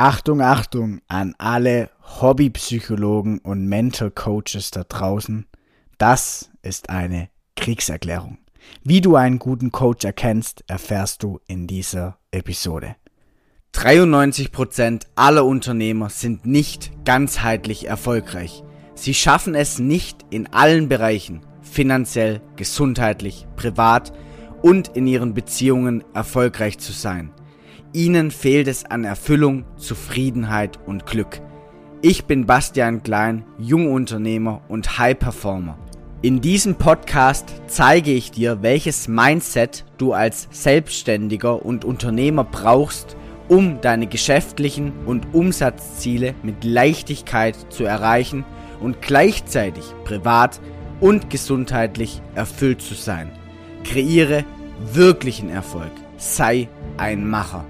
Achtung, Achtung an alle Hobbypsychologen und Mental Coaches da draußen. Das ist eine Kriegserklärung. Wie du einen guten Coach erkennst, erfährst du in dieser Episode. 93% aller Unternehmer sind nicht ganzheitlich erfolgreich. Sie schaffen es nicht in allen Bereichen, finanziell, gesundheitlich, privat und in ihren Beziehungen erfolgreich zu sein. Ihnen fehlt es an Erfüllung, Zufriedenheit und Glück. Ich bin Bastian Klein, Jungunternehmer und High Performer. In diesem Podcast zeige ich dir, welches Mindset du als Selbstständiger und Unternehmer brauchst, um deine geschäftlichen und Umsatzziele mit Leichtigkeit zu erreichen und gleichzeitig privat und gesundheitlich erfüllt zu sein. Kreiere wirklichen Erfolg. Sei ein Macher.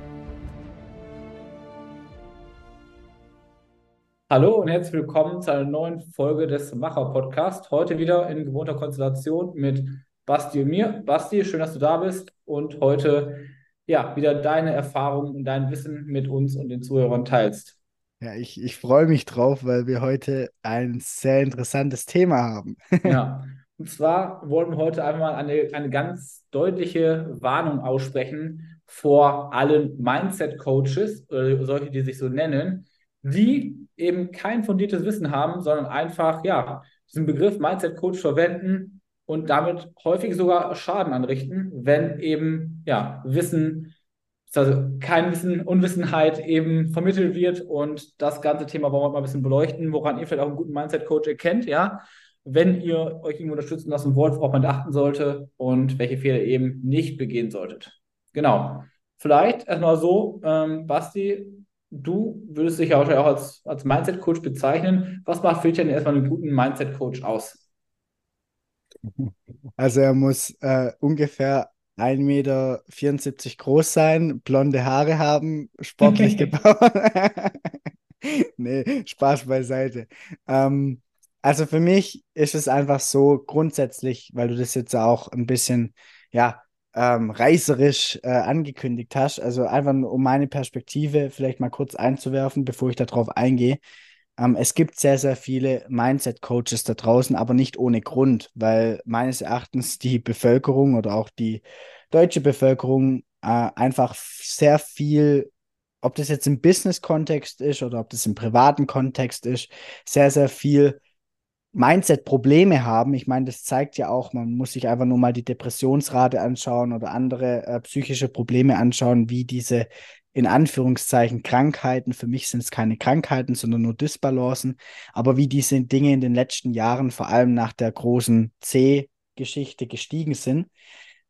Hallo und herzlich willkommen zu einer neuen Folge des Macher Podcast. Heute wieder in gewohnter Konstellation mit Basti und mir. Basti, schön, dass du da bist und heute ja wieder deine Erfahrungen und dein Wissen mit uns und den Zuhörern teilst. Ja, ich, ich freue mich drauf, weil wir heute ein sehr interessantes Thema haben. ja, und zwar wollen wir heute einfach mal eine, eine ganz deutliche Warnung aussprechen vor allen Mindset-Coaches, oder solche, die sich so nennen, die eben kein fundiertes Wissen haben, sondern einfach, ja, diesen Begriff Mindset Coach verwenden und damit häufig sogar Schaden anrichten, wenn eben, ja, Wissen, also kein Wissen, Unwissenheit eben vermittelt wird und das ganze Thema wollen wir mal ein bisschen beleuchten, woran ihr vielleicht auch einen guten Mindset Coach erkennt, ja, wenn ihr euch irgendwo unterstützen lassen wollt, worauf man achten sollte und welche Fehler eben nicht begehen solltet. Genau. Vielleicht erstmal so, ähm, Basti, du würdest dich ja auch als, als Mindset-Coach bezeichnen. Was macht für dich denn erstmal einen guten Mindset-Coach aus? Also er muss äh, ungefähr 1,74 Meter groß sein, blonde Haare haben, sportlich gebaut. nee, Spaß beiseite. Ähm, also für mich ist es einfach so grundsätzlich, weil du das jetzt auch ein bisschen, ja, ähm, reißerisch äh, angekündigt hast. Also einfach um meine Perspektive vielleicht mal kurz einzuwerfen, bevor ich darauf eingehe. Ähm, es gibt sehr, sehr viele Mindset-Coaches da draußen, aber nicht ohne Grund, weil meines Erachtens die Bevölkerung oder auch die deutsche Bevölkerung äh, einfach sehr viel ob das jetzt im Business-Kontext ist oder ob das im privaten Kontext ist, sehr, sehr viel Mindset-Probleme haben. Ich meine, das zeigt ja auch, man muss sich einfach nur mal die Depressionsrate anschauen oder andere äh, psychische Probleme anschauen, wie diese in Anführungszeichen Krankheiten, für mich sind es keine Krankheiten, sondern nur Disbalancen, aber wie diese Dinge in den letzten Jahren, vor allem nach der großen C-Geschichte gestiegen sind.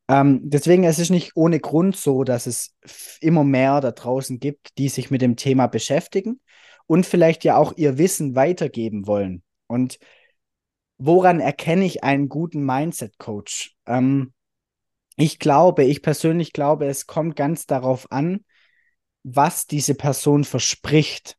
Ähm, deswegen es ist es nicht ohne Grund so, dass es immer mehr da draußen gibt, die sich mit dem Thema beschäftigen und vielleicht ja auch ihr Wissen weitergeben wollen. Und woran erkenne ich einen guten Mindset-Coach? Ähm, ich glaube, ich persönlich glaube, es kommt ganz darauf an, was diese Person verspricht.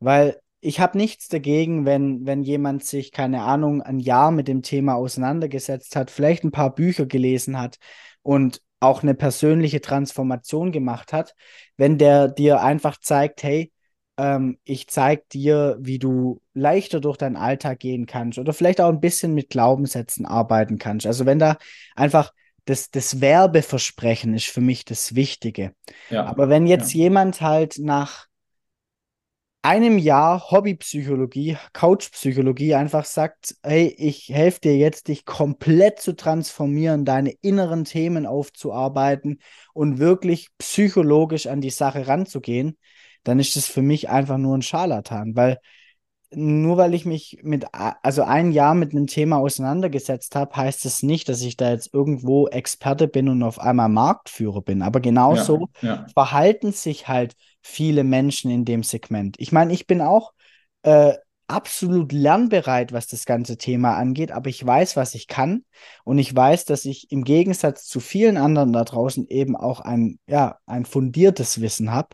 Weil ich habe nichts dagegen, wenn, wenn jemand sich, keine Ahnung, ein Jahr mit dem Thema auseinandergesetzt hat, vielleicht ein paar Bücher gelesen hat und auch eine persönliche Transformation gemacht hat, wenn der dir einfach zeigt, hey, ähm, ich zeige dir, wie du leichter durch deinen Alltag gehen kannst oder vielleicht auch ein bisschen mit Glaubenssätzen arbeiten kannst. Also wenn da einfach das, das Werbeversprechen ist für mich das Wichtige. Ja. Aber wenn jetzt ja. jemand halt nach einem Jahr Hobbypsychologie, Couchpsychologie einfach sagt, hey, ich helfe dir jetzt, dich komplett zu transformieren, deine inneren Themen aufzuarbeiten und wirklich psychologisch an die Sache ranzugehen, dann ist das für mich einfach nur ein Scharlatan, weil nur weil ich mich mit, also ein Jahr mit einem Thema auseinandergesetzt habe, heißt es das nicht, dass ich da jetzt irgendwo Experte bin und auf einmal Marktführer bin. Aber genauso ja, ja. verhalten sich halt viele Menschen in dem Segment. Ich meine, ich bin auch äh, absolut lernbereit, was das ganze Thema angeht, aber ich weiß, was ich kann und ich weiß, dass ich im Gegensatz zu vielen anderen da draußen eben auch ein, ja, ein fundiertes Wissen habe,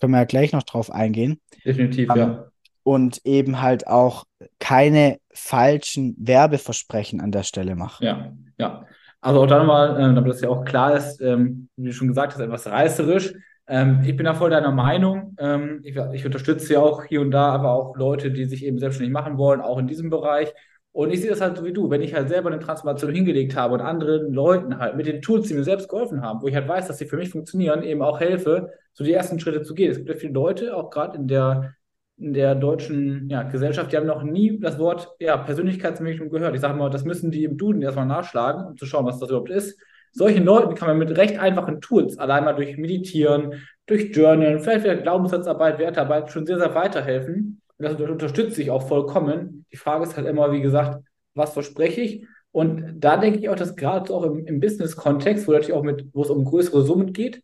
können wir ja gleich noch drauf eingehen. Definitiv, um, ja. Ähm, und eben halt auch keine falschen Werbeversprechen an der Stelle mache. Ja, ja. Also auch da nochmal, äh, damit das ja auch klar ist, ähm, wie du schon gesagt hast, etwas reißerisch. Ähm, ich bin da voll deiner Meinung. Ähm, ich, ich unterstütze ja auch hier und da, aber auch Leute, die sich eben selbstständig machen wollen, auch in diesem Bereich. Und ich sehe das halt so wie du, wenn ich halt selber eine Transformation hingelegt habe und anderen Leuten halt mit den Tools, die mir selbst geholfen haben, wo ich halt weiß, dass sie für mich funktionieren, eben auch helfe, so die ersten Schritte zu gehen. Es gibt ja viele Leute, auch gerade in der, in der deutschen ja, Gesellschaft, die haben noch nie das Wort ja, Persönlichkeitsentwicklung gehört. Ich sage mal, das müssen die im Duden erstmal nachschlagen, um zu schauen, was das überhaupt ist. Solchen Leuten kann man mit recht einfachen Tools, allein mal durch Meditieren, durch Journal, vielleicht wieder Glaubenssatzarbeit, Wertarbeit, schon sehr, sehr weiterhelfen. Und das unterstütze ich auch vollkommen. Die Frage ist halt immer, wie gesagt, was verspreche ich? Und da denke ich auch, dass gerade auch im, im Business-Kontext, wo natürlich auch mit, wo es um größere Summen geht,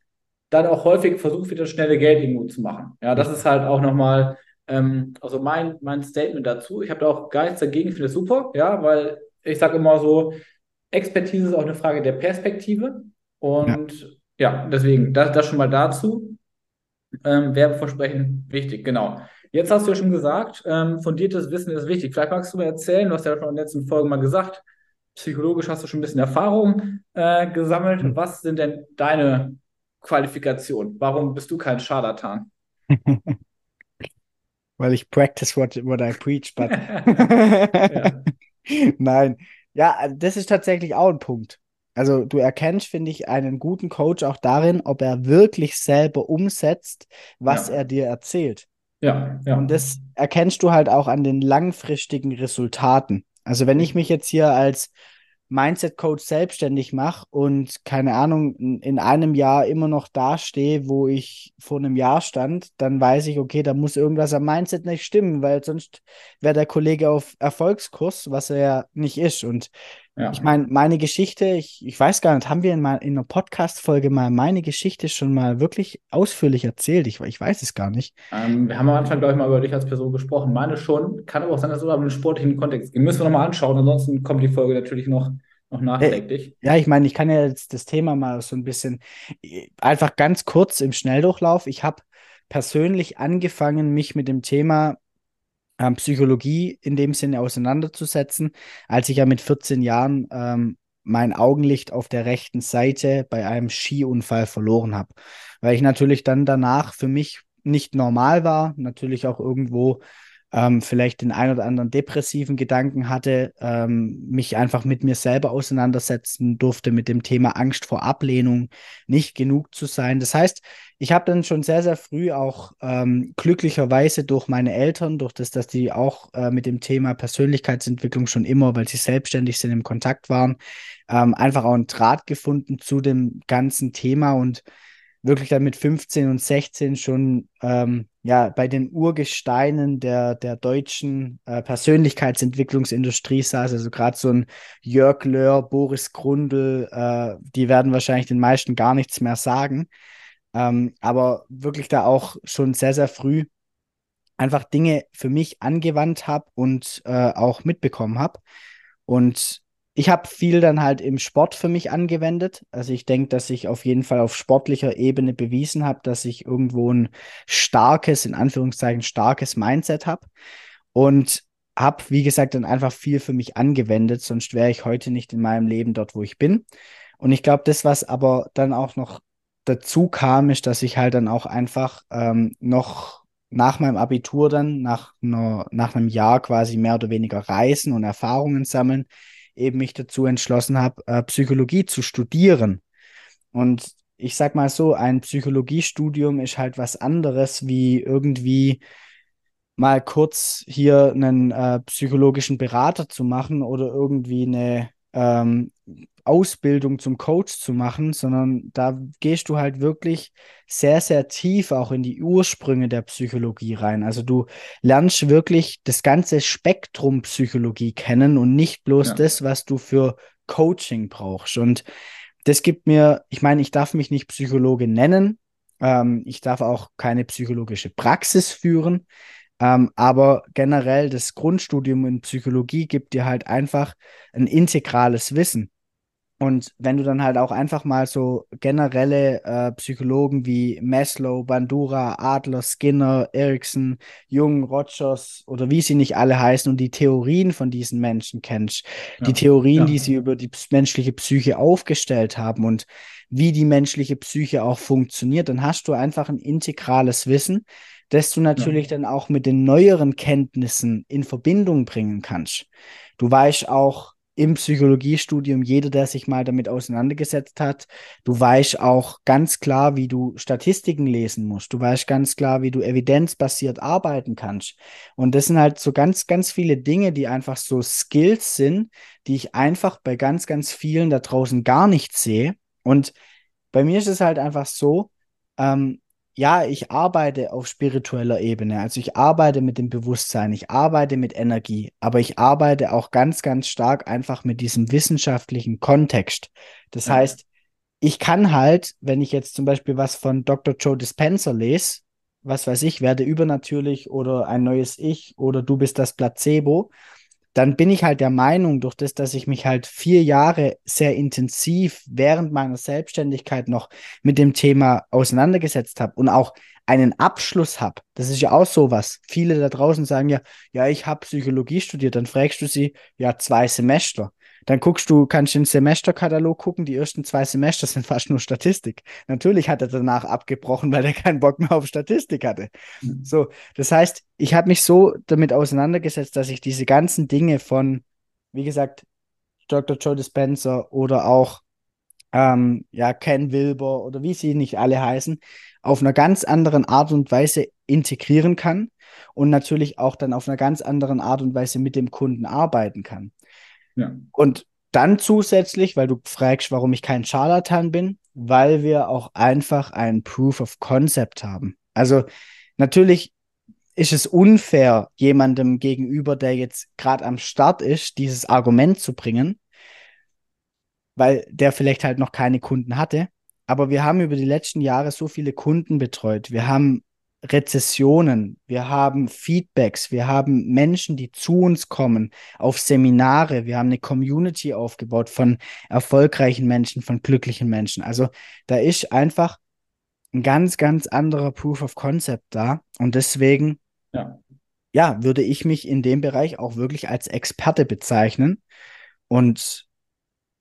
dann auch häufig versucht wird, das schnelle Geld irgendwo zu machen. Ja, das ist halt auch nochmal, ähm, also mein, mein Statement dazu. Ich habe da auch gar nichts dagegen, ich finde es super, ja, weil ich sage immer so, Expertise ist auch eine Frage der Perspektive. Und ja, ja deswegen, das, das schon mal dazu. Ähm, Werbeversprechen wichtig, genau. Jetzt hast du ja schon gesagt, ähm, fundiertes Wissen ist wichtig. Vielleicht magst du mir erzählen, du hast ja schon in den letzten Folgen mal gesagt, psychologisch hast du schon ein bisschen Erfahrung äh, gesammelt. Mhm. Was sind denn deine Qualifikationen? Warum bist du kein Scharlatan? Weil ich practice what, what I preach, but Nein. Ja, das ist tatsächlich auch ein Punkt. Also du erkennst, finde ich, einen guten Coach auch darin, ob er wirklich selber umsetzt, was ja. er dir erzählt. Ja, ja. Und das erkennst du halt auch an den langfristigen Resultaten. Also wenn ich mich jetzt hier als Mindset-Coach selbstständig mache und keine Ahnung, in einem Jahr immer noch dastehe, wo ich vor einem Jahr stand, dann weiß ich, okay, da muss irgendwas am Mindset nicht stimmen, weil sonst wäre der Kollege auf Erfolgskurs, was er ja nicht ist. Und ja. Ich meine, meine Geschichte, ich, ich weiß gar nicht, haben wir in, mal, in einer Podcast-Folge mal meine Geschichte schon mal wirklich ausführlich erzählt? Ich, ich weiß es gar nicht. Ähm, wir haben am Anfang, glaube ich, mal über dich als Person gesprochen. Meine schon. Kann aber auch sein, dass es über einen sportlichen Kontext geht. Müssen wir nochmal anschauen. Ansonsten kommt die Folge natürlich noch, noch nachträglich. Äh, ja, ich meine, ich kann ja jetzt das Thema mal so ein bisschen einfach ganz kurz im Schnelldurchlauf. Ich habe persönlich angefangen, mich mit dem Thema ähm, Psychologie in dem Sinne auseinanderzusetzen, als ich ja mit 14 Jahren ähm, mein Augenlicht auf der rechten Seite bei einem Skiunfall verloren habe. Weil ich natürlich dann danach für mich nicht normal war, natürlich auch irgendwo ähm, vielleicht den ein oder anderen depressiven Gedanken hatte, ähm, mich einfach mit mir selber auseinandersetzen durfte mit dem Thema Angst vor Ablehnung, nicht genug zu sein. Das heißt, ich habe dann schon sehr, sehr früh auch ähm, glücklicherweise durch meine Eltern, durch das, dass die auch äh, mit dem Thema Persönlichkeitsentwicklung schon immer, weil sie selbstständig sind, im Kontakt waren, ähm, einfach auch einen Draht gefunden zu dem ganzen Thema und wirklich dann mit 15 und 16 schon ähm, ja bei den Urgesteinen der, der deutschen äh, Persönlichkeitsentwicklungsindustrie saß. Also gerade so ein Jörg Löhr, Boris Grundl, äh, die werden wahrscheinlich den meisten gar nichts mehr sagen. Ähm, aber wirklich da auch schon sehr, sehr früh einfach Dinge für mich angewandt habe und äh, auch mitbekommen habe. Und ich habe viel dann halt im Sport für mich angewendet. Also ich denke, dass ich auf jeden Fall auf sportlicher Ebene bewiesen habe, dass ich irgendwo ein starkes, in Anführungszeichen starkes Mindset habe. Und habe, wie gesagt, dann einfach viel für mich angewendet, sonst wäre ich heute nicht in meinem Leben dort, wo ich bin. Und ich glaube, das, was aber dann auch noch dazu kam, ist, dass ich halt dann auch einfach ähm, noch nach meinem Abitur dann, nach, einer, nach einem Jahr quasi mehr oder weniger reisen und Erfahrungen sammeln, eben mich dazu entschlossen habe, äh, Psychologie zu studieren. Und ich sag mal so, ein Psychologiestudium ist halt was anderes wie irgendwie mal kurz hier einen äh, psychologischen Berater zu machen oder irgendwie eine ähm, Ausbildung zum Coach zu machen, sondern da gehst du halt wirklich sehr, sehr tief auch in die Ursprünge der Psychologie rein. Also du lernst wirklich das ganze Spektrum Psychologie kennen und nicht bloß ja. das, was du für Coaching brauchst. Und das gibt mir, ich meine, ich darf mich nicht Psychologe nennen. Ähm, ich darf auch keine psychologische Praxis führen. Ähm, aber generell das Grundstudium in Psychologie gibt dir halt einfach ein integrales Wissen. Und wenn du dann halt auch einfach mal so generelle äh, Psychologen wie Maslow, Bandura, Adler, Skinner, Erickson, Jung, Rogers oder wie sie nicht alle heißen und die Theorien von diesen Menschen kennst, ja. die Theorien, ja. die sie über die menschliche Psyche aufgestellt haben und wie die menschliche Psyche auch funktioniert, dann hast du einfach ein integrales Wissen, das du natürlich ja. dann auch mit den neueren Kenntnissen in Verbindung bringen kannst. Du weißt auch, im Psychologiestudium, jeder, der sich mal damit auseinandergesetzt hat, du weißt auch ganz klar, wie du Statistiken lesen musst. Du weißt ganz klar, wie du evidenzbasiert arbeiten kannst. Und das sind halt so ganz, ganz viele Dinge, die einfach so Skills sind, die ich einfach bei ganz, ganz vielen da draußen gar nicht sehe. Und bei mir ist es halt einfach so, ähm, ja, ich arbeite auf spiritueller Ebene. Also ich arbeite mit dem Bewusstsein, ich arbeite mit Energie, aber ich arbeite auch ganz, ganz stark einfach mit diesem wissenschaftlichen Kontext. Das ja. heißt, ich kann halt, wenn ich jetzt zum Beispiel was von Dr. Joe Dispenza lese, was weiß ich, werde übernatürlich oder ein neues Ich oder du bist das Placebo, dann bin ich halt der Meinung, durch das, dass ich mich halt vier Jahre sehr intensiv während meiner Selbstständigkeit noch mit dem Thema auseinandergesetzt habe und auch einen Abschluss habe. Das ist ja auch sowas. Viele da draußen sagen ja, ja, ich habe Psychologie studiert. Dann fragst du sie, ja, zwei Semester. Dann guckst du, kannst du den Semesterkatalog gucken, die ersten zwei Semester sind fast nur Statistik. Natürlich hat er danach abgebrochen, weil er keinen Bock mehr auf Statistik hatte. Mhm. So, das heißt, ich habe mich so damit auseinandergesetzt, dass ich diese ganzen Dinge von, wie gesagt, Dr. Joe Dispenza oder auch ähm, ja, Ken Wilber oder wie sie nicht alle heißen, auf einer ganz anderen Art und Weise integrieren kann und natürlich auch dann auf einer ganz anderen Art und Weise mit dem Kunden arbeiten kann. Ja. Und dann zusätzlich, weil du fragst, warum ich kein Charlatan bin, weil wir auch einfach ein Proof of Concept haben. Also natürlich ist es unfair, jemandem gegenüber, der jetzt gerade am Start ist, dieses Argument zu bringen, weil der vielleicht halt noch keine Kunden hatte. Aber wir haben über die letzten Jahre so viele Kunden betreut. Wir haben Rezessionen, wir haben Feedbacks, wir haben Menschen, die zu uns kommen auf Seminare, wir haben eine Community aufgebaut von erfolgreichen Menschen, von glücklichen Menschen. Also da ist einfach ein ganz, ganz anderer Proof of Concept da. Und deswegen, ja, ja würde ich mich in dem Bereich auch wirklich als Experte bezeichnen. Und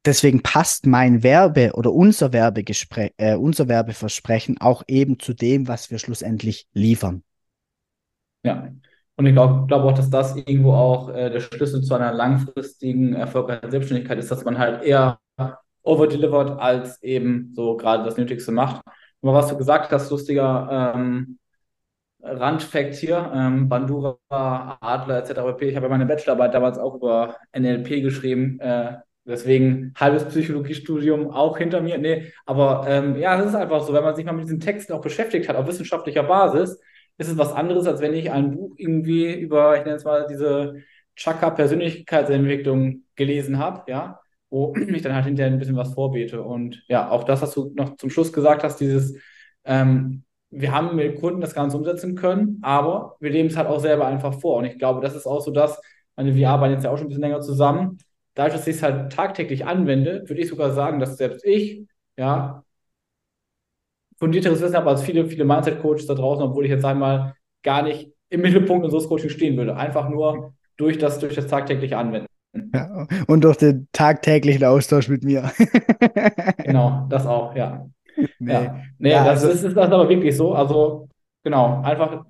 deswegen passt mein Werbe oder unser Werbegespräch, äh, unser Werbeversprechen auch eben zu dem, was wir schlussendlich liefern. Ja, und ich glaube glaub auch, dass das irgendwo auch äh, der Schlüssel zu einer langfristigen, erfolgreichen Selbstständigkeit ist, dass man halt eher overdelivert als eben so gerade das Nötigste macht. Aber was du gesagt hast, lustiger ähm, Randfact hier, ähm, Bandura, Adler etc. Ich habe ja meine Bachelorarbeit damals auch über NLP geschrieben. Äh, Deswegen halbes Psychologiestudium auch hinter mir. Nee, aber ähm, ja, es ist einfach so, wenn man sich mal mit diesen Texten auch beschäftigt hat, auf wissenschaftlicher Basis, ist es was anderes, als wenn ich ein Buch irgendwie über, ich nenne es mal, diese Chakra-Persönlichkeitsentwicklung gelesen habe, ja, wo ich dann halt hinterher ein bisschen was vorbete. Und ja, auch das, was du noch zum Schluss gesagt hast, dieses, ähm, wir haben mit Kunden das Ganze umsetzen können, aber wir leben es halt auch selber einfach vor. Und ich glaube, das ist auch so das, meine, wir arbeiten jetzt ja auch schon ein bisschen länger zusammen dadurch, dass ich es halt tagtäglich anwende, würde ich sogar sagen, dass selbst ich, ja, fundierteres Wissen habe als viele, viele Mindset-Coaches da draußen, obwohl ich jetzt einmal gar nicht im Mittelpunkt unseres Coachings stehen würde. Einfach nur durch das, durch das tagtägliche Anwenden. Ja, und durch den tagtäglichen Austausch mit mir. genau, das auch, ja. Nee, ja. nee ja, das, also, ist, ist das aber wirklich so. Also, genau, einfach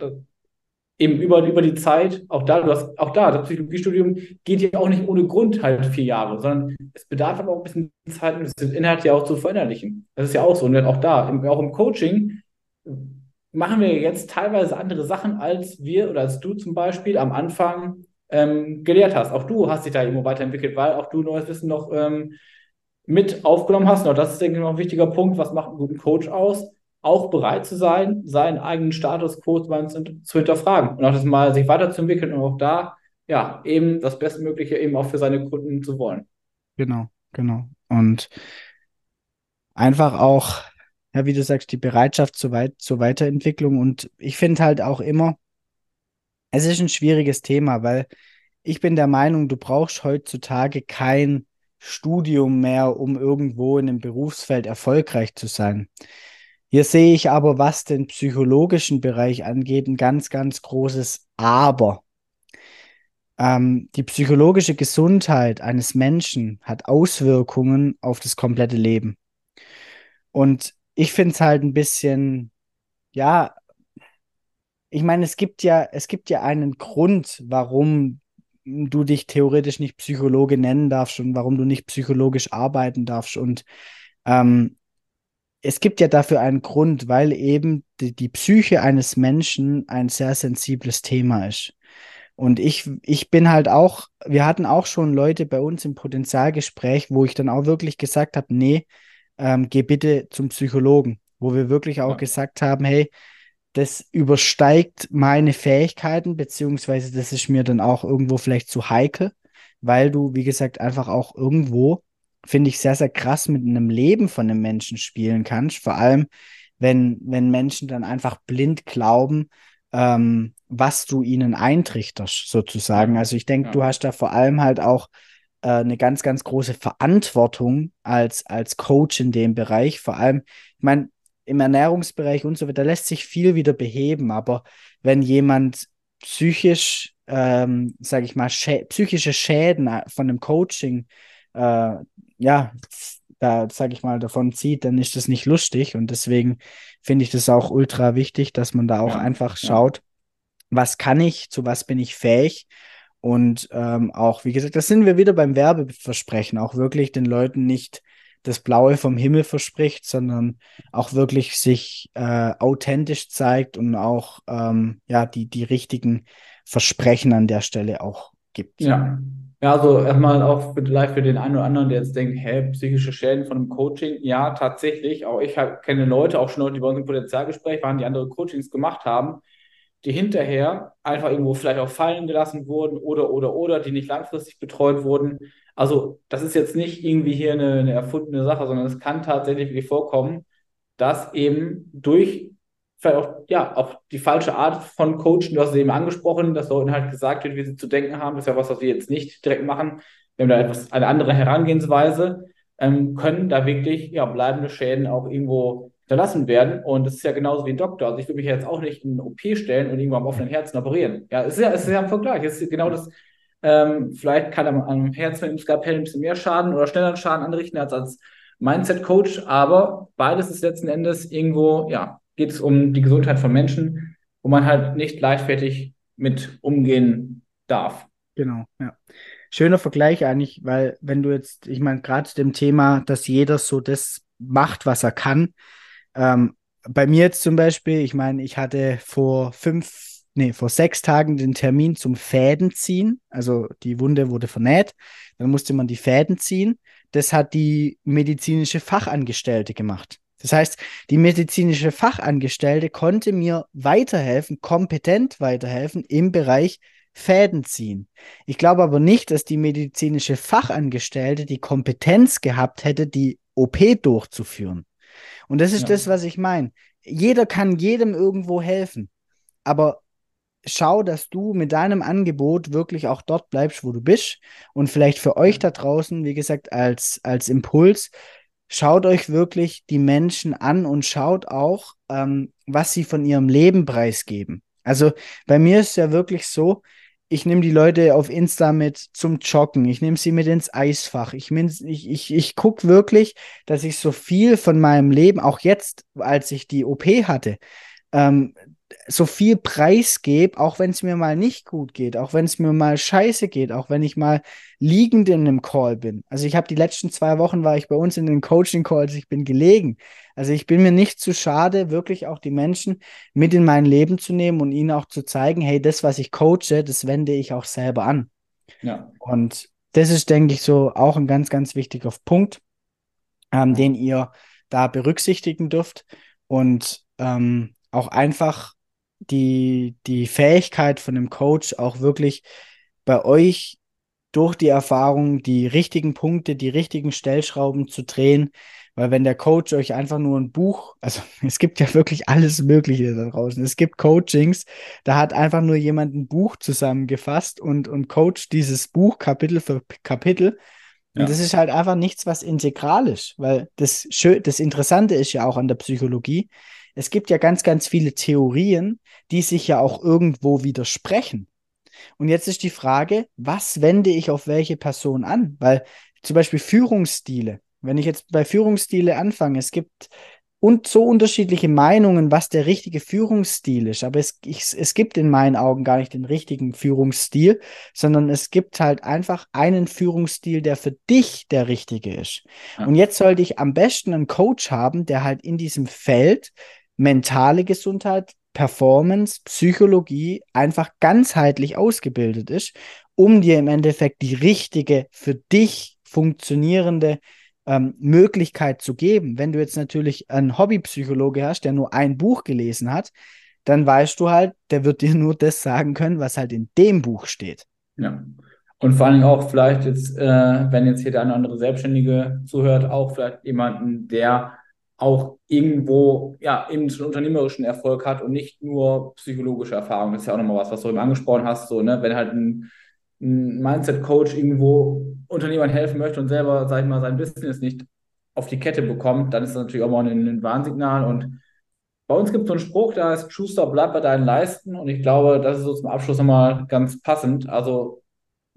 eben über, über die Zeit, auch da, du hast, auch da, das Psychologiestudium geht ja auch nicht ohne Grund halt vier Jahre, sondern es bedarf aber auch ein bisschen Zeit, um den Inhalt ja auch zu verinnerlichen. Das ist ja auch so. Und auch da, im, auch im Coaching machen wir jetzt teilweise andere Sachen, als wir oder als du zum Beispiel am Anfang ähm, gelehrt hast. Auch du hast dich da irgendwo weiterentwickelt, weil auch du neues Wissen noch ähm, mit aufgenommen hast. Und das ist, denke ich, noch ein wichtiger Punkt. Was macht einen guten Coach aus? Auch bereit zu sein, seinen eigenen Status quo zu, hinterfragen und auch das mal sich weiterzuentwickeln und auch da ja eben das Bestmögliche eben auch für seine Kunden zu wollen. Genau, genau. Und einfach auch, ja, wie du sagst, die Bereitschaft zur, Weit zur Weiterentwicklung. Und ich finde halt auch immer, es ist ein schwieriges Thema, weil ich bin der Meinung, du brauchst heutzutage kein Studium mehr, um irgendwo in einem Berufsfeld erfolgreich zu sein. Hier sehe ich aber, was den psychologischen Bereich angeht, ein ganz, ganz großes Aber. Ähm, die psychologische Gesundheit eines Menschen hat Auswirkungen auf das komplette Leben. Und ich finde es halt ein bisschen, ja, ich meine, es gibt ja, es gibt ja einen Grund, warum du dich theoretisch nicht Psychologe nennen darfst und warum du nicht psychologisch arbeiten darfst. Und ähm, es gibt ja dafür einen Grund, weil eben die, die Psyche eines Menschen ein sehr sensibles Thema ist. Und ich, ich bin halt auch, wir hatten auch schon Leute bei uns im Potenzialgespräch, wo ich dann auch wirklich gesagt habe, nee, ähm, geh bitte zum Psychologen, wo wir wirklich auch ja. gesagt haben, hey, das übersteigt meine Fähigkeiten, beziehungsweise das ist mir dann auch irgendwo vielleicht zu heikel, weil du, wie gesagt, einfach auch irgendwo, finde ich, sehr, sehr krass mit einem Leben von einem Menschen spielen kannst. Vor allem, wenn, wenn Menschen dann einfach blind glauben, ähm, was du ihnen eintrichterst, sozusagen. Also ich denke, ja. du hast da vor allem halt auch äh, eine ganz, ganz große Verantwortung als, als Coach in dem Bereich. Vor allem, ich meine, im Ernährungsbereich und so weiter, da lässt sich viel wieder beheben, aber wenn jemand psychisch, ähm, sage ich mal, schä psychische Schäden äh, von einem Coaching, äh, ja, da sage ich mal, davon zieht, dann ist das nicht lustig und deswegen finde ich das auch ultra wichtig, dass man da auch ja, einfach schaut, ja. was kann ich, zu was bin ich fähig und ähm, auch, wie gesagt, das sind wir wieder beim Werbeversprechen, auch wirklich den Leuten nicht das Blaue vom Himmel verspricht, sondern auch wirklich sich äh, authentisch zeigt und auch ähm, ja, die, die richtigen Versprechen an der Stelle auch gibt. Ja. Ja, also erstmal auch vielleicht für den einen oder anderen, der jetzt denkt, hä, psychische Schäden von einem Coaching. Ja, tatsächlich. Auch ich kenne Leute, auch schon Leute, die bei uns im Potenzialgespräch waren, die andere Coachings gemacht haben, die hinterher einfach irgendwo vielleicht auch fallen gelassen wurden oder, oder, oder, die nicht langfristig betreut wurden. Also, das ist jetzt nicht irgendwie hier eine, eine erfundene Sache, sondern es kann tatsächlich vorkommen, dass eben durch vielleicht auch, ja, auch die falsche Art von Coachen, du hast es eben angesprochen, dass Leuten halt gesagt wird, wie sie zu denken haben, das ist ja was, was wir jetzt nicht direkt machen. Wir haben da etwas, eine andere Herangehensweise, ähm, können da wirklich ja, bleibende Schäden auch irgendwo hinterlassen werden. Und das ist ja genauso wie ein Doktor. Also ich würde mich jetzt auch nicht in OP stellen und irgendwo am offenen Herzen operieren. Ja, es ist ja, es ist ja ein Vergleich. Es ist genau das, ähm, vielleicht kann er am Herzen dem Skalpell ein bisschen mehr Schaden oder schneller Schaden anrichten als als Mindset-Coach, aber beides ist letzten Endes irgendwo, ja, geht es um die Gesundheit von Menschen, wo man halt nicht leichtfertig mit umgehen darf. Genau, ja. Schöner Vergleich eigentlich, weil wenn du jetzt, ich meine, gerade dem Thema, dass jeder so das macht, was er kann. Ähm, bei mir jetzt zum Beispiel, ich meine, ich hatte vor fünf nee, vor sechs Tagen den Termin zum Fäden ziehen. Also die Wunde wurde vernäht. Dann musste man die Fäden ziehen. Das hat die medizinische Fachangestellte gemacht. Das heißt, die medizinische Fachangestellte konnte mir weiterhelfen, kompetent weiterhelfen im Bereich Fäden ziehen. Ich glaube aber nicht, dass die medizinische Fachangestellte die Kompetenz gehabt hätte, die OP durchzuführen. Und das ist ja. das, was ich meine. Jeder kann jedem irgendwo helfen. Aber schau, dass du mit deinem Angebot wirklich auch dort bleibst, wo du bist. Und vielleicht für euch da draußen, wie gesagt, als, als Impuls, schaut euch wirklich die Menschen an und schaut auch, ähm, was sie von ihrem Leben preisgeben. Also bei mir ist ja wirklich so, ich nehme die Leute auf Insta mit zum Joggen, ich nehme sie mit ins Eisfach. Ich, ich, ich, ich gucke wirklich, dass ich so viel von meinem Leben, auch jetzt, als ich die OP hatte, ähm, so viel Preis gebe, auch wenn es mir mal nicht gut geht, auch wenn es mir mal scheiße geht, auch wenn ich mal liegend in einem Call bin. Also ich habe die letzten zwei Wochen war ich bei uns in den Coaching Calls, ich bin gelegen. Also ich bin mir nicht zu schade, wirklich auch die Menschen mit in mein Leben zu nehmen und ihnen auch zu zeigen, hey, das, was ich coache, das wende ich auch selber an. Ja. Und das ist, denke ich, so auch ein ganz, ganz wichtiger Punkt, ähm, den ihr da berücksichtigen dürft und ähm, auch einfach die, die Fähigkeit von dem Coach auch wirklich bei euch durch die Erfahrung die richtigen Punkte, die richtigen Stellschrauben zu drehen. Weil wenn der Coach euch einfach nur ein Buch, also es gibt ja wirklich alles Mögliche da draußen. Es gibt Coachings, da hat einfach nur jemand ein Buch zusammengefasst und, und coacht dieses Buch Kapitel für Kapitel. Und ja. das ist halt einfach nichts, was integral ist, weil das, das Interessante ist ja auch an der Psychologie, es gibt ja ganz, ganz viele Theorien, die sich ja auch irgendwo widersprechen. Und jetzt ist die Frage, was wende ich auf welche Person an? Weil zum Beispiel Führungsstile, wenn ich jetzt bei Führungsstile anfange, es gibt und so unterschiedliche Meinungen, was der richtige Führungsstil ist. Aber es, ich, es gibt in meinen Augen gar nicht den richtigen Führungsstil, sondern es gibt halt einfach einen Führungsstil, der für dich der richtige ist. Ja. Und jetzt sollte ich am besten einen Coach haben, der halt in diesem Feld mentale Gesundheit, Performance, Psychologie einfach ganzheitlich ausgebildet ist, um dir im Endeffekt die richtige, für dich funktionierende ähm, Möglichkeit zu geben. Wenn du jetzt natürlich einen Hobbypsychologe hast, der nur ein Buch gelesen hat, dann weißt du halt, der wird dir nur das sagen können, was halt in dem Buch steht. Ja. Und vor allem auch vielleicht jetzt, äh, wenn jetzt hier der eine oder andere Selbstständige zuhört, auch vielleicht jemanden, der auch irgendwo ja eben schon unternehmerischen Erfolg hat und nicht nur psychologische Erfahrung. Das ist ja auch nochmal was, was du eben angesprochen hast, so, ne, wenn halt ein, ein Mindset-Coach irgendwo Unternehmern helfen möchte und selber, sag ich mal, sein Business nicht auf die Kette bekommt, dann ist das natürlich auch mal ein, ein Warnsignal. Und bei uns gibt es so einen Spruch, da heißt Schuster, bleib bei deinen Leisten. Und ich glaube, das ist so zum Abschluss nochmal ganz passend. Also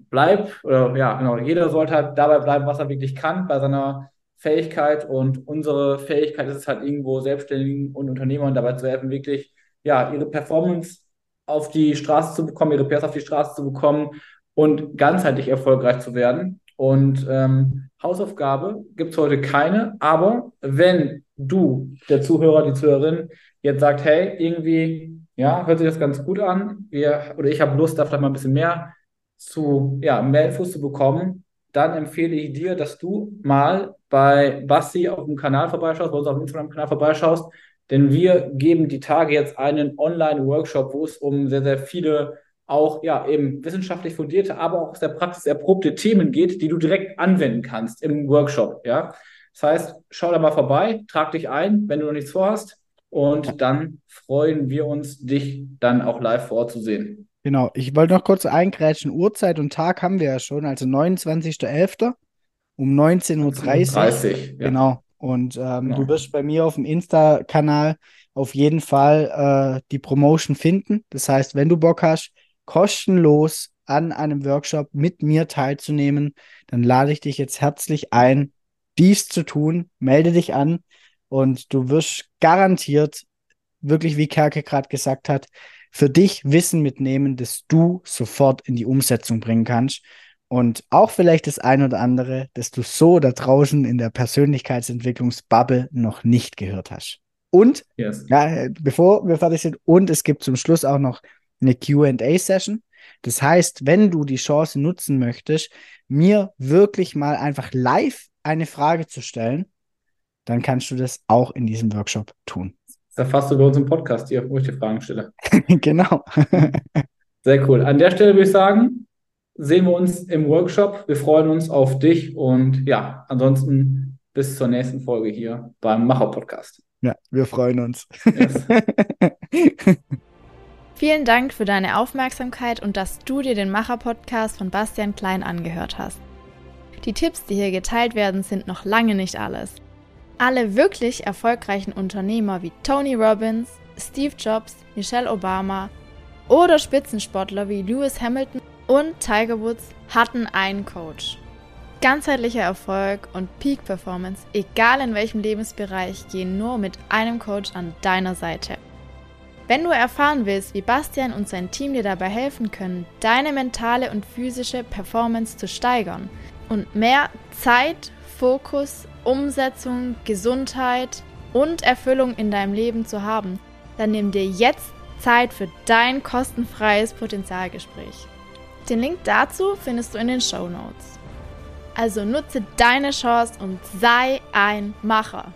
bleib, oder ja, genau, jeder sollte halt dabei bleiben, was er wirklich kann, bei seiner Fähigkeit und unsere Fähigkeit ist es halt irgendwo Selbstständigen und Unternehmern dabei zu helfen, wirklich ja, ihre Performance auf die Straße zu bekommen, ihre PS auf die Straße zu bekommen und ganzheitlich erfolgreich zu werden. Und ähm, Hausaufgabe gibt es heute keine, aber wenn du, der Zuhörer, die Zuhörerin, jetzt sagt, hey, irgendwie, ja, hört sich das ganz gut an, wir, oder ich habe Lust, da vielleicht mal ein bisschen mehr zu, ja, mehr Infos zu bekommen, dann empfehle ich dir, dass du mal bei Basti auf dem Kanal vorbeischaust, bei uns auf dem Instagram-Kanal vorbeischaust, denn wir geben die Tage jetzt einen Online-Workshop, wo es um sehr, sehr viele auch ja eben wissenschaftlich fundierte, aber auch aus der Praxis erprobte Themen geht, die du direkt anwenden kannst im Workshop. Ja, das heißt, schau da mal vorbei, trag dich ein, wenn du noch nichts vorhast, und dann freuen wir uns, dich dann auch live vorzusehen. Genau, ich wollte noch kurz eingrätschen. Uhrzeit und Tag haben wir ja schon, also 29.11. um 19.30 Uhr. 30, ja. Genau. Und ähm, genau. du wirst bei mir auf dem Insta-Kanal auf jeden Fall äh, die Promotion finden. Das heißt, wenn du Bock hast, kostenlos an einem Workshop mit mir teilzunehmen, dann lade ich dich jetzt herzlich ein, dies zu tun. Melde dich an und du wirst garantiert, wirklich wie Kerke gerade gesagt hat, für dich Wissen mitnehmen, das du sofort in die Umsetzung bringen kannst. Und auch vielleicht das ein oder andere, das du so da draußen in der Persönlichkeitsentwicklungsbubble noch nicht gehört hast. Und, yes. ja, bevor wir fertig sind, und es gibt zum Schluss auch noch eine QA-Session. Das heißt, wenn du die Chance nutzen möchtest, mir wirklich mal einfach live eine Frage zu stellen, dann kannst du das auch in diesem Workshop tun. Das erfasst du bei uns im Podcast hier, wo ich die Fragen stelle. genau. Sehr cool. An der Stelle würde ich sagen, sehen wir uns im Workshop. Wir freuen uns auf dich und ja, ansonsten bis zur nächsten Folge hier beim Macher Podcast. Ja, wir freuen uns. Yes. Vielen Dank für deine Aufmerksamkeit und dass du dir den Macher Podcast von Bastian Klein angehört hast. Die Tipps, die hier geteilt werden, sind noch lange nicht alles. Alle wirklich erfolgreichen Unternehmer wie Tony Robbins, Steve Jobs, Michelle Obama oder Spitzensportler wie Lewis Hamilton und Tiger Woods hatten einen Coach. Ganzheitlicher Erfolg und Peak Performance, egal in welchem Lebensbereich, gehen nur mit einem Coach an deiner Seite. Wenn du erfahren willst, wie Bastian und sein Team dir dabei helfen können, deine mentale und physische Performance zu steigern und mehr Zeit, Fokus Umsetzung, Gesundheit und Erfüllung in deinem Leben zu haben, dann nimm dir jetzt Zeit für dein kostenfreies Potenzialgespräch. Den Link dazu findest du in den Show Notes. Also nutze deine Chance und sei ein Macher.